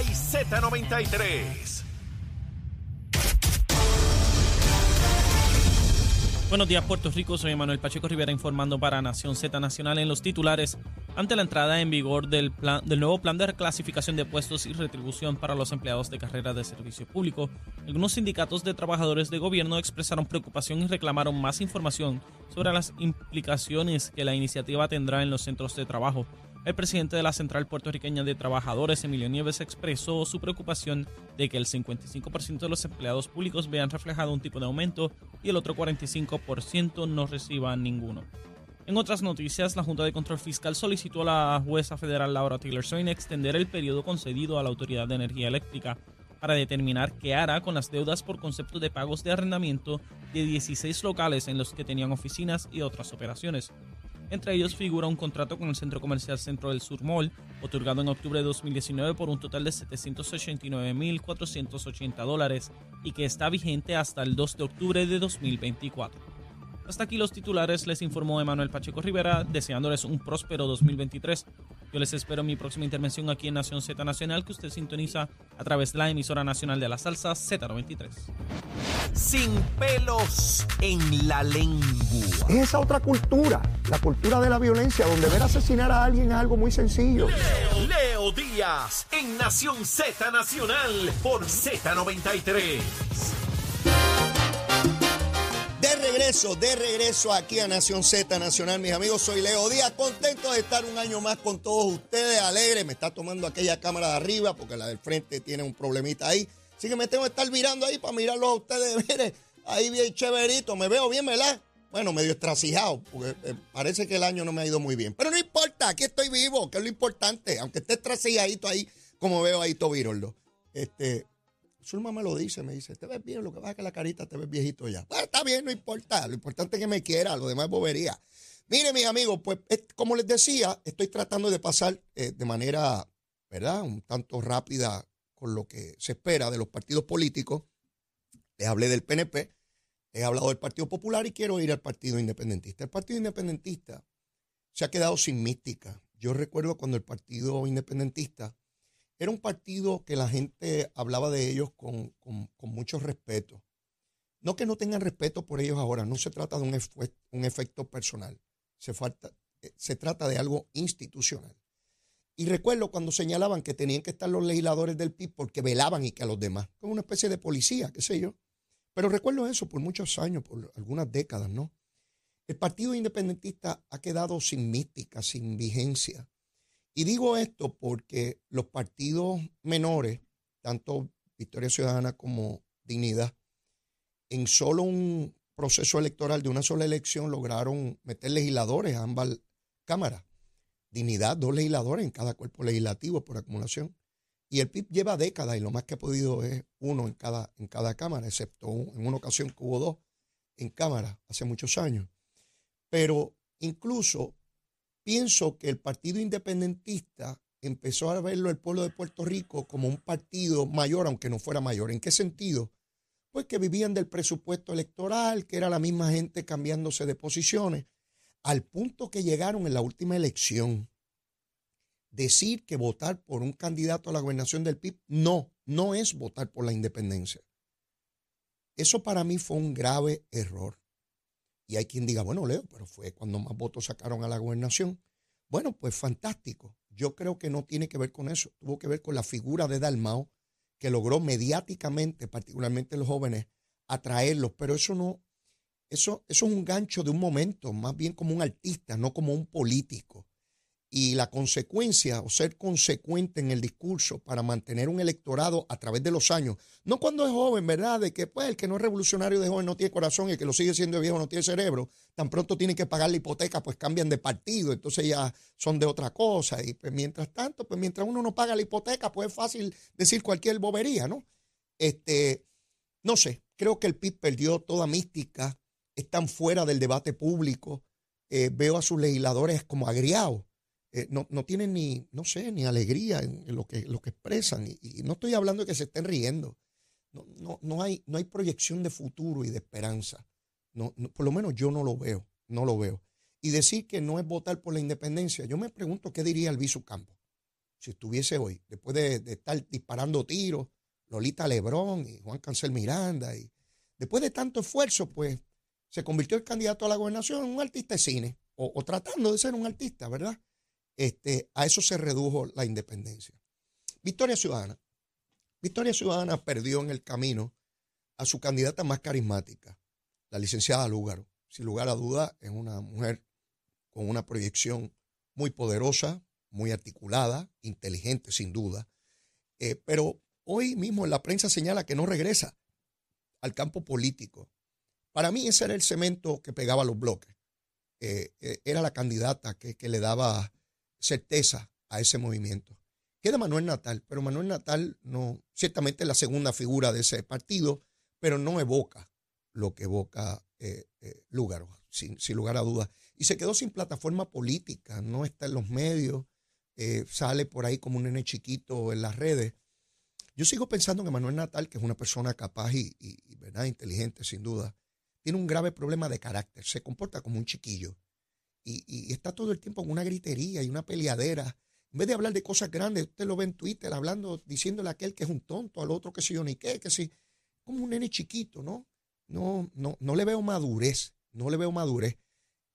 Play Z93. Buenos días, Puerto Rico. Soy Manuel Pacheco Rivera informando para Nación Z Nacional en los titulares. Ante la entrada en vigor del, plan, del nuevo plan de reclasificación de puestos y retribución para los empleados de carrera de servicio público, algunos sindicatos de trabajadores de gobierno expresaron preocupación y reclamaron más información sobre las implicaciones que la iniciativa tendrá en los centros de trabajo. El presidente de la Central Puertorriqueña de Trabajadores, Emilio Nieves, expresó su preocupación de que el 55% de los empleados públicos vean reflejado un tipo de aumento y el otro 45% no reciba ninguno. En otras noticias, la Junta de Control Fiscal solicitó a la jueza federal Laura Taylor Swain extender el periodo concedido a la Autoridad de Energía Eléctrica para determinar qué hará con las deudas por concepto de pagos de arrendamiento de 16 locales en los que tenían oficinas y otras operaciones. Entre ellos figura un contrato con el Centro Comercial Centro del Sur Mall, otorgado en octubre de 2019 por un total de 789.480 dólares y que está vigente hasta el 2 de octubre de 2024. Hasta aquí los titulares, les informó Emanuel Pacheco Rivera, deseándoles un próspero 2023. Yo les espero en mi próxima intervención aquí en Nación Z Nacional, que usted sintoniza a través de la emisora nacional de la salsa Z93. Sin pelos en la lengua. Es esa otra cultura, la cultura de la violencia, donde ver asesinar a alguien es algo muy sencillo. Leo, Leo Díaz, en Nación Z Nacional, por Z93. Regreso, de regreso aquí a Nación Z Nacional, mis amigos, soy Leo Díaz, contento de estar un año más con todos ustedes, alegre, me está tomando aquella cámara de arriba porque la del frente tiene un problemita ahí, así que me tengo que estar mirando ahí para mirarlo a ustedes, mire, ahí bien chéverito, me veo bien, ¿verdad? Bueno, medio estracijado, porque eh, parece que el año no me ha ido muy bien, pero no importa, aquí estoy vivo, que es lo importante, aunque esté estracijadito ahí, como veo ahí Tobirolo. Este, Zulma me lo dice, me dice, te ves bien, lo que pasa es que la carita te ves viejito ya. Bueno, está bien, no importa, lo importante es que me quiera, lo demás es bobería. Mire, mis amigos, pues como les decía, estoy tratando de pasar eh, de manera, ¿verdad? Un tanto rápida con lo que se espera de los partidos políticos. Les hablé del PNP, he hablado del Partido Popular y quiero ir al Partido Independentista. El Partido Independentista se ha quedado sin mística. Yo recuerdo cuando el Partido Independentista era un partido que la gente hablaba de ellos con, mucho respeto. No que no tengan respeto por ellos ahora, no se trata de un, un efecto personal, se, falta, eh, se trata de algo institucional. Y recuerdo cuando señalaban que tenían que estar los legisladores del PIB porque velaban y que a los demás, como una especie de policía, qué sé yo. Pero recuerdo eso por muchos años, por algunas décadas, ¿no? El Partido Independentista ha quedado sin mística, sin vigencia. Y digo esto porque los partidos menores, tanto Victoria Ciudadana como Dignidad, en solo un proceso electoral de una sola elección lograron meter legisladores a ambas cámaras. Dignidad, dos legisladores en cada cuerpo legislativo por acumulación. Y el PIB lleva décadas y lo más que ha podido es uno en cada, en cada cámara, excepto en una ocasión que hubo dos en cámara hace muchos años. Pero incluso pienso que el Partido Independentista empezó a verlo el pueblo de Puerto Rico como un partido mayor, aunque no fuera mayor. ¿En qué sentido? Pues que vivían del presupuesto electoral, que era la misma gente cambiándose de posiciones, al punto que llegaron en la última elección. Decir que votar por un candidato a la gobernación del PIB no, no es votar por la independencia. Eso para mí fue un grave error. Y hay quien diga, bueno, Leo, pero fue cuando más votos sacaron a la gobernación. Bueno, pues fantástico. Yo creo que no tiene que ver con eso. Tuvo que ver con la figura de Dalmao, que logró mediáticamente, particularmente los jóvenes, atraerlos. Pero eso no, eso, eso es un gancho de un momento, más bien como un artista, no como un político y la consecuencia o ser consecuente en el discurso para mantener un electorado a través de los años, no cuando es joven, ¿verdad? De que pues el que no es revolucionario de joven no tiene corazón y el que lo sigue siendo viejo no tiene cerebro, tan pronto tienen que pagar la hipoteca, pues cambian de partido, entonces ya son de otra cosa y pues mientras tanto, pues mientras uno no paga la hipoteca, pues es fácil decir cualquier bobería, ¿no? Este, no sé, creo que el PIB perdió toda mística, están fuera del debate público, eh, veo a sus legisladores como agriados eh, no, tienen ni, no sé, ni alegría en, lo, que, lo que expresan. Y, no estoy hablando de que se estén riendo. No, no, no, hay, no hay proyección de futuro y de esperanza. No, por lo menos yo no lo veo, no lo veo. Y decir que no es votar por la independencia, yo me pregunto qué diría Alviso Campo. si estuviese hoy, después de, estar disparando tiros, Lolita Lebrón y Juan Cancel Miranda, y después de tanto esfuerzo, pues se convirtió el candidato a la gobernación en un artista de cine, o, tratando de ser un artista, ¿verdad? Este, a eso se redujo la independencia. Victoria Ciudadana. Victoria Ciudadana perdió en el camino a su candidata más carismática, la licenciada Lúgaro. Sin lugar a duda, es una mujer con una proyección muy poderosa, muy articulada, inteligente sin duda. Eh, pero hoy mismo la prensa señala que no regresa al campo político. Para mí ese era el cemento que pegaba los bloques. Eh, eh, era la candidata que, le daba certeza a ese movimiento. Queda Manuel Natal, pero Manuel Natal no, ciertamente es la segunda figura de ese partido, pero no evoca lo que evoca eh, Lúgaro, sin, lugar a dudas. Y se quedó sin plataforma política, no está en los medios, sale por ahí como un nene chiquito en las redes. Yo sigo pensando que Manuel Natal, que es una persona capaz y, y ¿verdad? inteligente, sin duda, tiene un grave problema de carácter, se comporta como un chiquillo y, está todo el tiempo en una gritería y una peleadera. En vez de hablar de cosas grandes, usted lo ve en Twitter hablando, diciéndole a aquel que es un tonto, al otro que si yo ni qué, que si, como un nene chiquito, ¿no? No, no, no le veo madurez, no le veo madurez.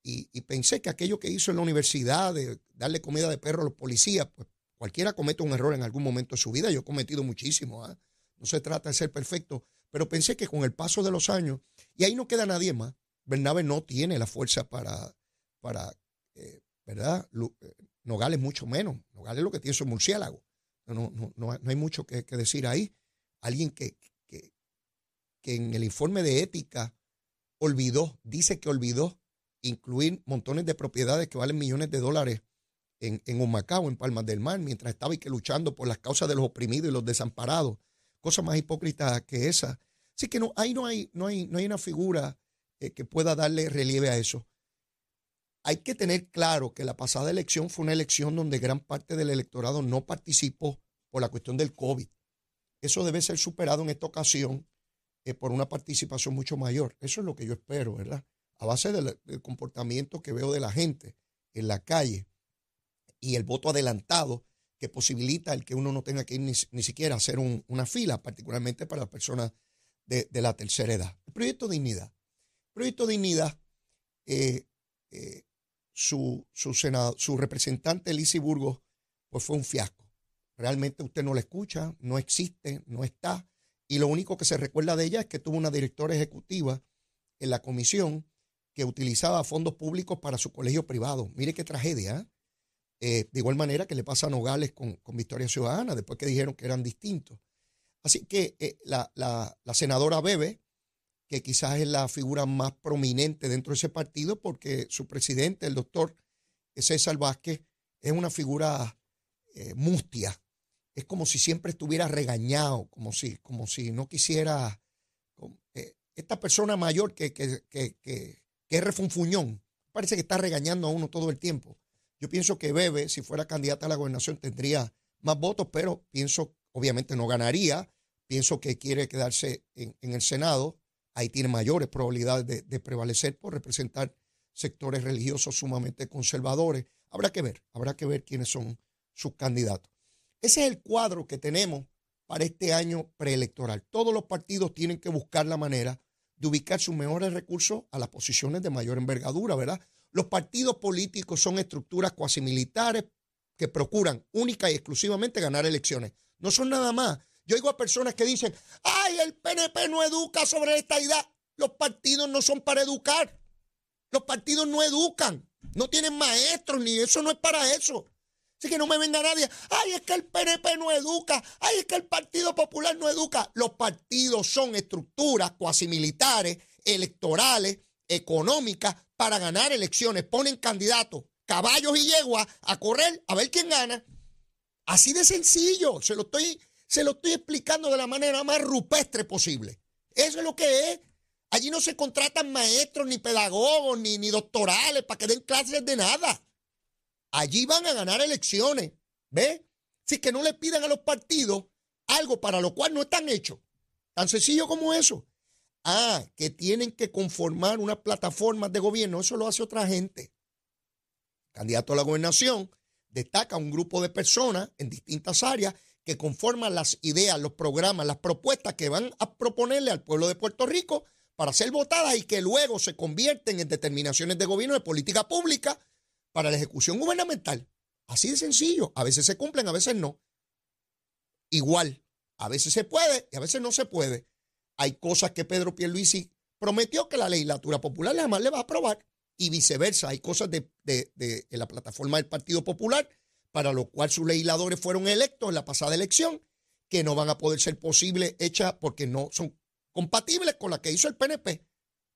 Y, pensé que aquello que hizo en la universidad de darle comida de perro a los policías, pues cualquiera comete un error en algún momento de su vida. Yo he cometido muchísimo. ¿ah? No se trata de ser perfecto, pero pensé que con el paso de los años, y ahí no queda nadie más, Bernabe no tiene la fuerza para, para eh, ¿verdad? Eh, Nogales mucho menos. Nogales lo que tiene es un murciélago. No, no, no, hay mucho que, decir ahí. Alguien que, que, en el informe de ética olvidó, dice que olvidó incluir montones de propiedades que valen millones de dólares en, en Humacao, en Palmas del Mar, mientras estaba y que luchando por las causas de los oprimidos y los desamparados. Cosa más hipócrita que esa. Así que no, ahí no hay, no hay, no hay una figura eh, que pueda darle relieve a eso. Hay que tener claro que la pasada elección fue una elección donde gran parte del electorado no participó por la cuestión del COVID. Eso debe ser superado en esta ocasión eh, por una participación mucho mayor. Eso es lo que yo espero, ¿verdad? A base del, comportamiento que veo de la gente en la calle y el voto adelantado que posibilita el que uno no tenga que ir ni, siquiera a hacer una fila, particularmente para las personas de, la tercera edad. El proyecto Dignidad. El proyecto Dignidad, eh, eh, su, su, senado, su representante, Lizy Burgos, pues fue un fiasco. Realmente usted no la escucha, no existe, no está. Y lo único que se recuerda de ella es que tuvo una directora ejecutiva en la comisión que utilizaba fondos públicos para su colegio privado. Mire qué tragedia. ¿eh? de igual manera que le pasa a Nogales con, con Victoria Ciudadana, después que dijeron que eran distintos. Así que eh, la, senadora Bebe, que quizás es la figura más prominente dentro de ese partido, porque su presidente, el doctor César Vázquez, es una figura eh, mustia. Es como si siempre estuviera regañado, como si, como si no quisiera. Eh, esta persona mayor que, que, que, que, es refunfuñón, parece que está regañando a uno todo el tiempo. Yo pienso que Bebe, si fuera candidata a la gobernación, tendría más votos, pero pienso, obviamente no ganaría, pienso que quiere quedarse en, el Senado. Ahí tiene mayores probabilidades de, prevalecer por representar sectores religiosos sumamente conservadores. Habrá que ver, habrá que ver quiénes son sus candidatos. Ese es el cuadro que tenemos para este año preelectoral. Todos los partidos tienen que buscar la manera de ubicar sus mejores recursos a las posiciones de mayor envergadura, ¿verdad? Los partidos políticos son estructuras cuasi militares que procuran única y exclusivamente ganar elecciones. No son nada más yo oigo a personas que dicen, ay, el PNP no educa sobre esta idea. Los partidos no son para educar. Los partidos no educan. No tienen maestros, ni eso no es para eso. Así que no me venga nadie, ay, es que el PNP no educa, ay, es que el Partido Popular no educa. Los partidos son estructuras cuasi militares, electorales, económicas, para ganar elecciones. Ponen candidatos, caballos y yeguas a correr a ver quién gana. Así de sencillo, se lo estoy se lo estoy explicando de la manera más rupestre posible. Eso es lo que es. Allí no se contratan maestros, ni pedagogos, ni, ni doctorales para que den clases de nada. Allí van a ganar elecciones. ¿Ve? Así que no le pidan a los partidos algo para lo cual no están hechos. Tan sencillo como eso. Ah, que tienen que conformar unas plataformas de gobierno. Eso lo hace otra gente. Candidato a la gobernación destaca un grupo de personas en distintas áreas que conforman las ideas, los programas, las propuestas que van a proponerle al pueblo de Puerto Rico para ser votadas y que luego se convierten en determinaciones de gobierno de política pública para la ejecución gubernamental. Así de sencillo. A veces se cumplen, a veces no. Igual, a veces se puede y a veces no se puede. Hay cosas que Pedro Pierluisi prometió que la legislatura popular jamás le va a aprobar y viceversa. Hay cosas de, de la plataforma del Partido Popular para lo cual sus legisladores fueron electos en la pasada elección, que no van a poder ser posibles hechas porque no son compatibles con la que hizo el PNP.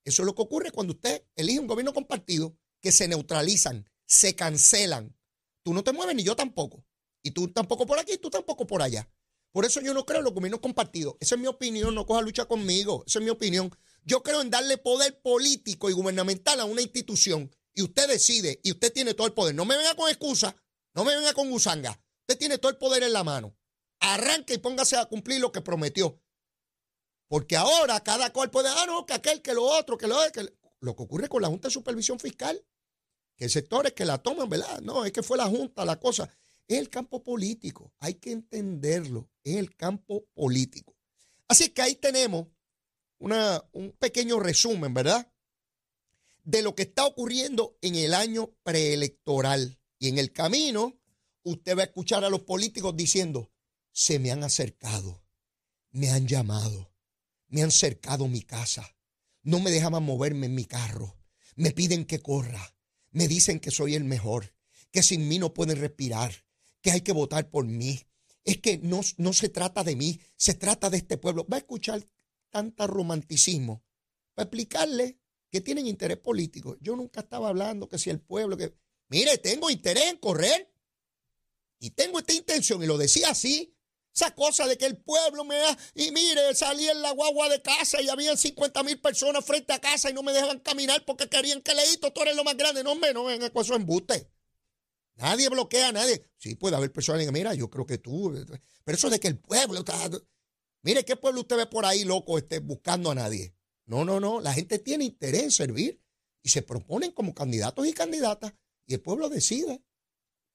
Eso es lo que ocurre cuando usted elige un gobierno compartido, que se neutralizan, se cancelan. Tú no te mueves ni yo tampoco. Y tú tampoco por aquí, tú tampoco por allá. Por eso yo no creo en los gobiernos compartidos. Esa es mi opinión, no coja lucha conmigo. Esa es mi opinión. Yo creo en darle poder político y gubernamental a una institución. Y usted decide, y usted tiene todo el poder. No me venga con excusa no me venga con gusanga. Usted tiene todo el poder en la mano. Arranque y póngase a cumplir lo que prometió. Porque ahora cada cual puede, ah, no, que aquel, que lo otro, que lo que lo que ocurre con la Junta de Supervisión Fiscal, que hay sectores que la toman, ¿verdad? No, es que fue la Junta, la cosa. Es el campo político, hay que entenderlo, es el campo político. Así que ahí tenemos una, un pequeño resumen, ¿verdad? De lo que está ocurriendo en el año preelectoral. Y en el camino, usted va a escuchar a los políticos diciendo, se me han acercado, me han llamado, me han cercado mi casa, no me dejaban moverme en mi carro, me piden que corra, me dicen que soy el mejor, que sin mí no pueden respirar, que hay que votar por mí. Es que no, no se trata de mí, se trata de este pueblo. Va a escuchar tanta romanticismo para explicarle que tienen interés político. Yo nunca estaba hablando que si el pueblo, que mire, tengo interés en correr y tengo esta intención, y lo decía así, esa cosa de que el pueblo me da, y mire, salí en la guagua de casa y había 50 mil personas frente a casa y no me dejaban caminar porque querían que leíto, tú eres lo más grande, no, me no con eso embuste. Nadie bloquea a nadie. Sí, puede haber personas que digan, mira, yo creo que tú, pero eso de que el pueblo está... Mire, ¿qué pueblo usted ve por ahí, loco, esté buscando a nadie? No, no, no, la gente tiene interés en servir y se proponen como candidatos y candidatas y el pueblo decide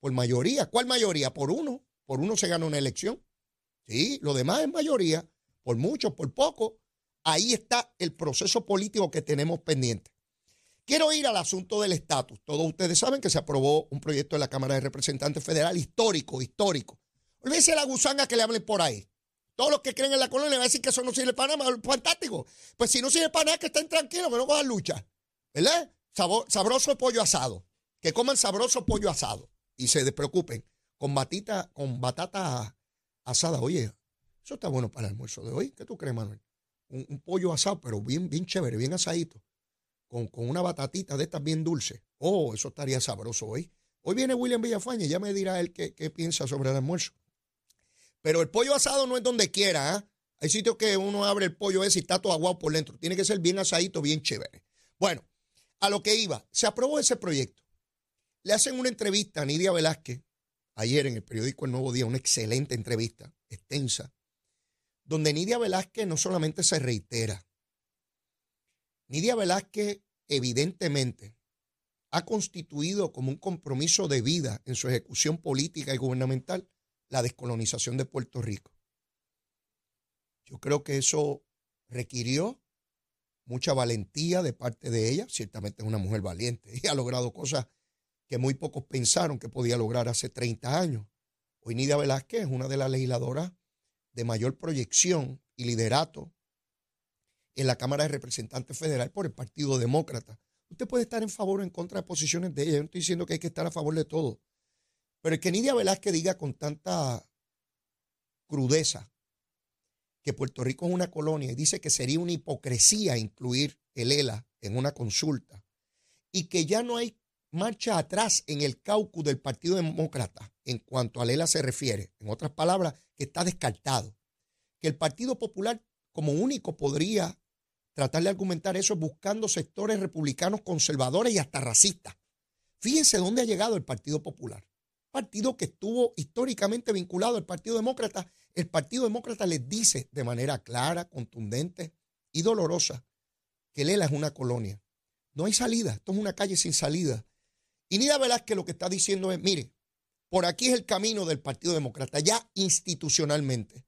por mayoría. ¿Cuál mayoría? Por uno. Por uno se gana una elección. Sí, lo demás es mayoría, por mucho, por poco. Ahí está el proceso político que tenemos pendiente. Quiero ir al asunto del estatus. Todos ustedes saben que se aprobó un proyecto de la Cámara de Representantes Federal histórico, histórico. Olvídense la gusanga que le hablen por ahí. Todos los que creen en la colonia van a decir que eso no sirve para nada. Fantástico. Pues si no sirve para nada, que estén tranquilos, que no cojan lucha. ¿Verdad? sabroso pollo asado que coman sabroso pollo asado y se despreocupen con batita, con batata asada. Oye, eso está bueno para el almuerzo de hoy. ¿Qué tú crees, Manuel? Un, pollo asado, pero bien, bien chévere, bien asadito. Con, con, una batatita de estas bien dulces. Oh, eso estaría sabroso hoy. Hoy viene William Villafaña ya me dirá él qué, piensa sobre el almuerzo. Pero el pollo asado no es donde quiera. ¿ah? Hay sitios que uno abre el pollo ese y está todo aguado por dentro. Tiene que ser bien asadito, bien chévere. Bueno, a lo que iba. Se aprobó ese proyecto. Le hacen una entrevista a Nidia Velázquez ayer en el periódico El Nuevo Día, una excelente entrevista, extensa, donde Nidia Velázquez no solamente se reitera, Nidia Velázquez evidentemente ha constituido como un compromiso de vida en su ejecución política y gubernamental la descolonización de Puerto Rico. Yo creo que eso requirió mucha valentía de parte de ella, ciertamente es una mujer valiente y ha logrado cosas que muy pocos pensaron que podía lograr hace 30 años. Hoy Nidia Velázquez es una de las legisladoras de mayor proyección y liderato en la Cámara de Representantes Federal por el Partido Demócrata. Usted puede estar en favor o en contra de posiciones de ella. Yo no estoy diciendo que hay que estar a favor de todo. Pero el que Nidia Velázquez diga con tanta crudeza que Puerto Rico es una colonia y dice que sería una hipocresía incluir el ELA en una consulta y que ya no hay marcha atrás en el caucus del Partido Demócrata en cuanto a Lela se refiere. En otras palabras, que está descartado. Que el Partido Popular como único podría tratar de argumentar eso buscando sectores republicanos conservadores y hasta racistas. Fíjense dónde ha llegado el Partido Popular. Partido que estuvo históricamente vinculado al Partido Demócrata. El Partido Demócrata les dice de manera clara, contundente y dolorosa que Lela es una colonia. No hay salida, esto es una calle sin salida. Y Nida Velázquez lo que está diciendo es, mire, Por aquí es el camino del Partido Demócrata, ya institucionalmente.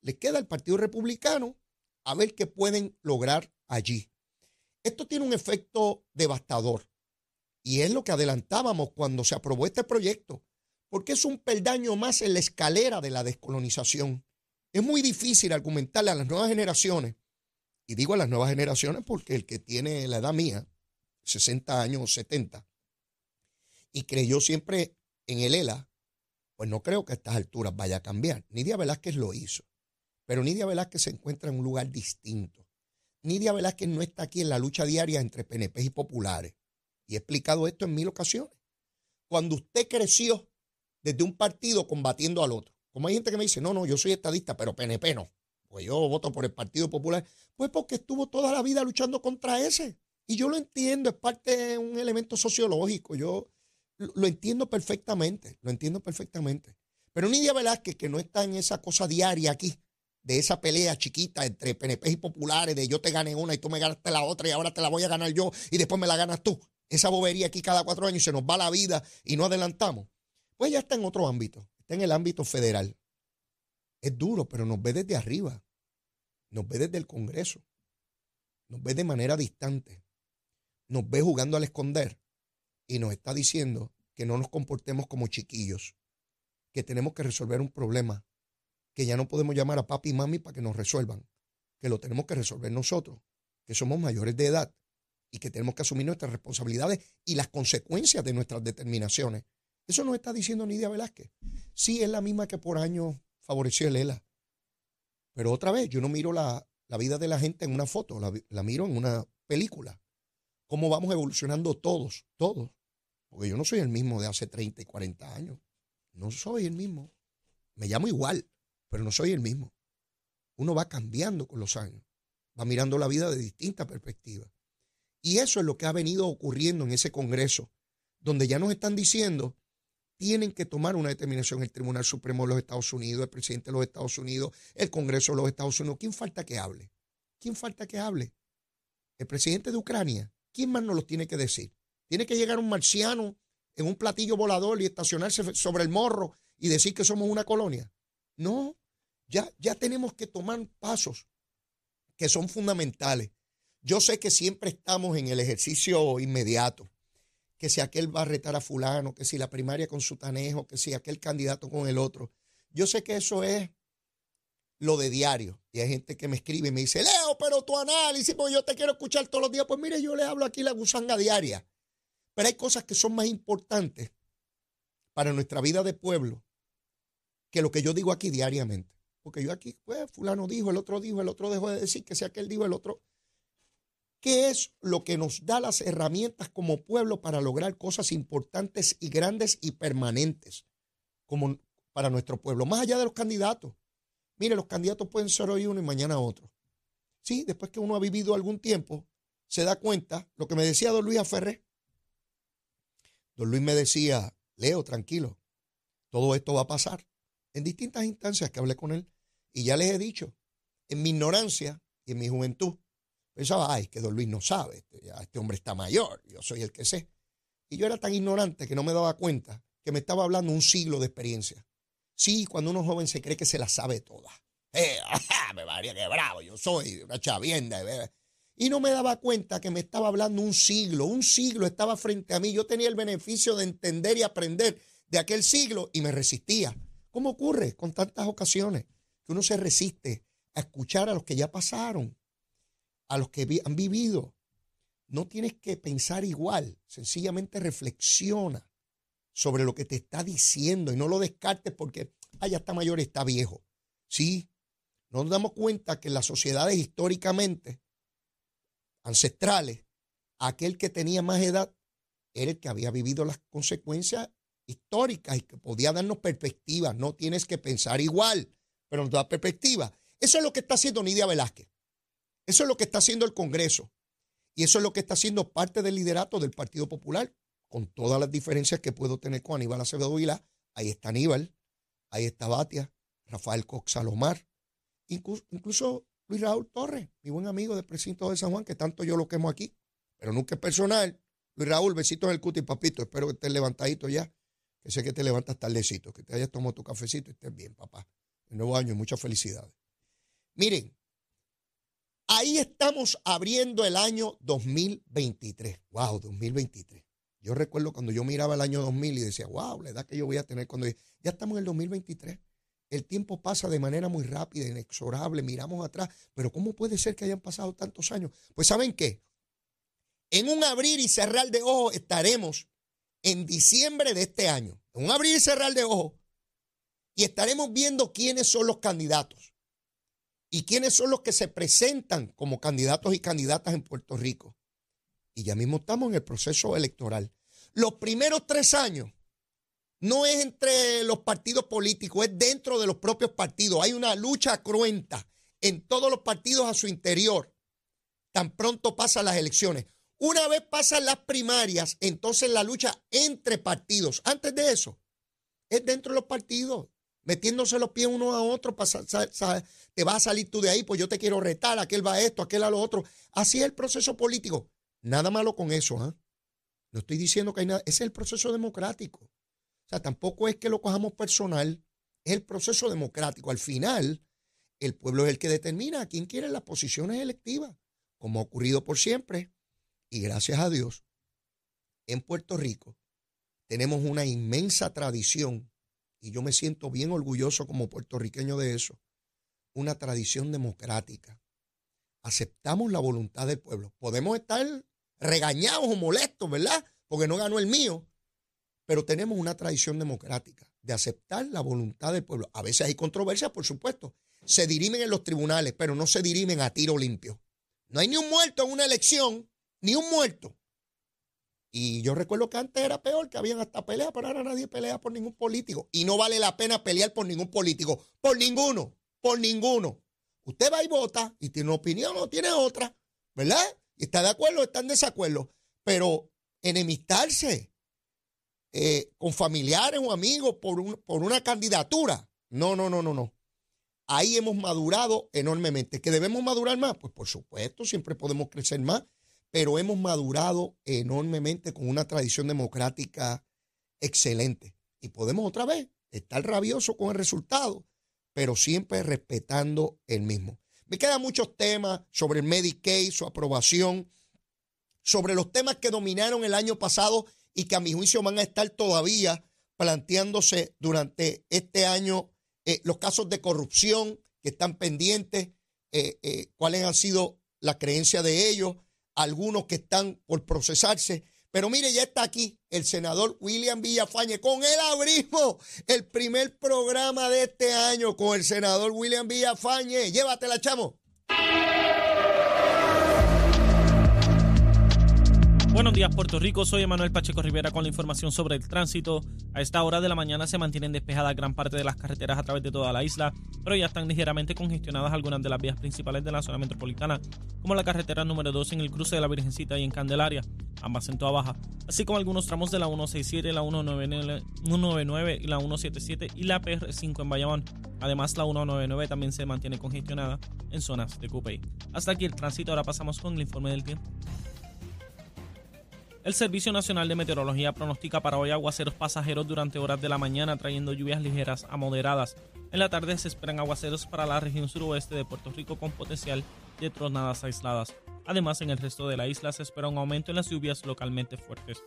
Les queda el Partido Republicano a ver qué pueden lograr allí. Esto tiene un efecto devastador y es lo que adelantábamos cuando se aprobó este proyecto, porque es un peldaño más en la escalera de la descolonización. Es muy difícil argumentarle a las nuevas generaciones, y digo a las nuevas generaciones porque el que tiene la edad mía, 60 años o 70, y creyó siempre en el ELA, pues no creo que a estas alturas vaya a cambiar. Nidia Velázquez lo hizo, pero Nidia Velázquez se encuentra en un lugar distinto. Nidia Velázquez no está aquí en la lucha diaria entre PNP y populares. Y he explicado esto en mil ocasiones. Cuando usted creció desde un partido combatiendo al otro, como hay gente que me dice, no, no, yo soy estadista, pero PNP no, pues yo voto por el Partido Popular, pues porque estuvo toda la vida luchando contra ese. Y yo lo entiendo, es parte de un elemento sociológico, yo lo entiendo perfectamente, lo entiendo perfectamente. Pero Nidia Velázquez, que no está en esa cosa diaria aquí, de esa pelea chiquita entre PNP y populares, de yo te gané una y tú me ganaste la otra y ahora te la voy a ganar yo y después me la ganas tú. Esa bobería aquí cada cuatro años se nos va la vida y no adelantamos. Pues ya está en otro ámbito, está en el ámbito federal. Es duro, pero nos ve desde arriba, nos ve desde el Congreso, nos ve de manera distante, nos ve jugando al esconder y nos está diciendo que no nos comportemos como chiquillos, que tenemos que resolver un problema que ya no podemos llamar a papi y mami para que nos resuelvan, que lo tenemos que resolver nosotros, que somos mayores de edad y que tenemos que asumir nuestras responsabilidades y las consecuencias de nuestras determinaciones. Eso nos está diciendo Nidia Velázquez. Sí, es la misma que por años favoreció el ELA. Pero otra vez, yo no miro la, vida de la gente en una foto, la, la miro en una película. Cómo vamos evolucionando todos, todos. Porque yo no soy el mismo de hace 30 y 40 años. No soy el mismo. Me llamo igual, pero no soy el mismo. Uno va cambiando con los años, va mirando la vida de distintas perspectivas. Y eso es lo que ha venido ocurriendo en ese Congreso, donde ya nos están diciendo, tienen que tomar una determinación el Tribunal Supremo de los Estados Unidos, el presidente de los Estados Unidos, el Congreso de los Estados Unidos. ¿Quién falta que hable? ¿Quién falta que hable? El presidente de Ucrania. ¿Quién más nos lo tiene que decir? Tiene que llegar un marciano en un platillo volador y estacionarse sobre el morro y decir que somos una colonia. No, ya, tenemos que tomar pasos que son fundamentales. Yo sé que siempre estamos en el ejercicio inmediato, que si aquel va a retar a fulano, que si la primaria con su tanejo, que si aquel candidato con el otro. Yo sé que eso es lo de diario. Y hay gente que me escribe y me dice, Leo, pero tu análisis, porque yo te quiero escuchar todos los días. Pues mire, yo le hablo aquí la gusanga diaria. Pero hay cosas que son más importantes para nuestra vida de pueblo que lo que yo digo aquí diariamente. Porque yo aquí, pues, fulano dijo, el otro dijo, el otro dejó de decir, que sea aquel dijo, el otro. ¿Qué es lo que nos da las herramientas como pueblo para lograr cosas importantes y grandes y permanentes como para nuestro pueblo? Más allá de los candidatos. Mire, los candidatos pueden ser hoy uno y mañana otro. Sí, después que uno ha vivido algún tiempo, se da cuenta, lo que me decía don Luis Aferré. Don Luis me decía, Leo, tranquilo, todo esto va a pasar. En distintas instancias que hablé con él, y ya les he dicho, en mi ignorancia y en mi juventud, pensaba, ay, que don Luis no sabe, este, este hombre está mayor, yo soy el que sé. Y yo era tan ignorante que no me daba cuenta que me estaba hablando un siglo de experiencia. Sí, cuando uno joven se cree que se la sabe toda. Eh, me varía que bravo, yo soy una chavienda. Y no me daba cuenta que me estaba hablando un siglo, un siglo estaba frente a mí. Yo tenía el beneficio de entender y aprender de aquel siglo y me resistía. ¿Cómo ocurre con tantas ocasiones? que uno se resiste a escuchar a los que ya pasaron, a los que han vivido. No tienes que pensar igual, sencillamente reflexiona sobre lo que te está diciendo y no lo descartes porque, ah, ya está mayor, está viejo. Sí, nos damos cuenta que en las sociedades históricamente ancestrales, aquel que tenía más edad era el que había vivido las consecuencias históricas y que podía darnos perspectiva. No tienes que pensar igual pero nos da perspectiva. Eso es lo que está haciendo Nidia Velázquez. Eso es lo que está haciendo el Congreso. Y eso es lo que está haciendo parte del liderato del Partido Popular, con todas las diferencias que puedo tener con Aníbal Acevedo Vila. Ahí está Aníbal, ahí está Batia, Rafael Cox Salomar, incluso, Luis Raúl Torres, mi buen amigo del precinto de San Juan, que tanto yo lo quemo aquí, pero nunca es personal. Luis Raúl, besitos en el cuti, papito. Espero que estés levantadito ya. que sé que te levantas tardecito, que te hayas tomado tu cafecito y estés bien, papá. El nuevo año muchas felicidades. Miren, ahí estamos abriendo el año 2023. Wow, 2023. Yo recuerdo cuando yo miraba el año 2000 y decía, wow, la edad que yo voy a tener cuando... Ya estamos en el 2023. El tiempo pasa de manera muy rápida, inexorable, miramos atrás, pero ¿cómo puede ser que hayan pasado tantos años? Pues ¿saben qué? En un abrir y cerrar de ojos estaremos en diciembre de este año. En un abrir y cerrar de ojos. Y estaremos viendo quiénes son los candidatos y quiénes son los que se presentan como candidatos y candidatas en Puerto Rico. Y ya mismo estamos en el proceso electoral. Los primeros tres años no es entre los partidos políticos, es dentro de los propios partidos. Hay una lucha cruenta en todos los partidos a su interior. Tan pronto pasan las elecciones. Una vez pasan las primarias, entonces la lucha entre partidos. Antes de eso, es dentro de los partidos, metiéndose los pies uno a otro. te vas a salir tú de ahí, pues yo te quiero retar, aquel va a esto, aquel a lo otro. Así es el proceso político. Nada malo con eso, ¿ah? No estoy diciendo que hay nada. Ese es el proceso democrático. O sea, tampoco es que lo cojamos personal. Es el proceso democrático. Al final, el pueblo es el que determina a quién quiere las posiciones electivas, como ha ocurrido por siempre. Y gracias a Dios, en Puerto Rico tenemos una inmensa tradición, y yo me siento bien orgulloso como puertorriqueño de eso, una tradición democrática. Aceptamos la voluntad del pueblo. Podemos estar regañados o molestos, ¿verdad? Porque no ganó el mío. Pero tenemos una tradición democrática de aceptar la voluntad del pueblo. A veces hay controversias, por supuesto. Se dirimen en los tribunales, pero no se dirimen a tiro limpio. No hay ni un muerto en una elección, ni un muerto. Y yo recuerdo que antes era peor, que habían hasta peleas, pero ahora nadie pelea por ningún político. Y no vale la pena pelear por ningún político. Por ninguno, por ninguno. Usted va y vota y tiene una opinión o tiene otra, ¿verdad? Está de acuerdo está en desacuerdo. Pero enemistarse eh, con familiares o amigos por, por una candidatura, no, no, no, no, no. Ahí hemos madurado enormemente. ¿Que debemos madurar más? Pues por supuesto, siempre podemos crecer más, pero hemos madurado enormemente con una tradición democrática excelente. Y podemos otra vez estar rabioso con el resultado, pero siempre respetando el mismo. Me quedan muchos temas sobre el Medicaid, su aprobación, sobre los temas que dominaron el año pasado y que a mi juicio van a estar todavía planteándose durante este año, eh, los casos de corrupción que están pendientes, eh, eh, cuáles han sido las creencias de ellos, algunos que están por procesarse pero mire, ya está aquí el senador William Villafañe. Con él abrimos el primer programa de este año con el senador William Villafañe. Llévatela, chamo. Buenos días Puerto Rico, soy Emanuel Pacheco Rivera con la información sobre el tránsito. A esta hora de la mañana se mantienen despejadas gran parte de las carreteras a través de toda la isla, pero ya están ligeramente congestionadas algunas de las vías principales de la zona metropolitana, como la carretera número 2 en el cruce de la Virgencita y en Candelaria, ambas en toda baja, así como algunos tramos de la 167, la 199 y la 177 y la PR5 en Bayamón. Además, la 199 también se mantiene congestionada en zonas de Cupey. Hasta aquí el tránsito, ahora pasamos con el informe del tiempo. El Servicio Nacional de Meteorología pronostica para hoy aguaceros pasajeros durante horas de la mañana, trayendo lluvias ligeras a moderadas. En la tarde se esperan aguaceros para la región suroeste de Puerto Rico con potencial de tronadas aisladas. Además, en el resto de la isla se espera un aumento en las lluvias localmente fuertes.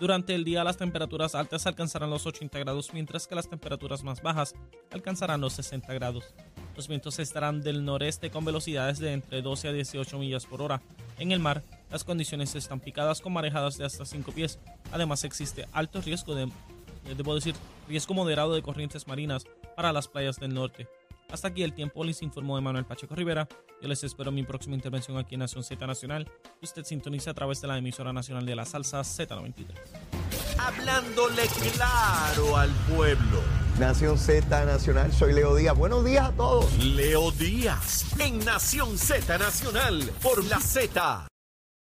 Durante el día las temperaturas altas alcanzarán los 80 grados, mientras que las temperaturas más bajas alcanzarán los 60 grados. Los vientos estarán del noreste con velocidades de entre 12 a 18 millas por hora. En el mar, las condiciones están picadas con marejadas de hasta 5 pies. Además existe alto riesgo de, eh, debo decir, riesgo moderado de corrientes marinas para las playas del norte. Hasta aquí el tiempo, les informó Manuel Pacheco Rivera. Yo les espero en mi próxima intervención aquí en Nación Z Nacional. Usted sintoniza a través de la emisora nacional de la salsa Z93. Hablándole claro al pueblo. Nación Z Nacional, soy Leo Díaz. Buenos días a todos. Leo Díaz, en Nación Z Nacional, por la Z.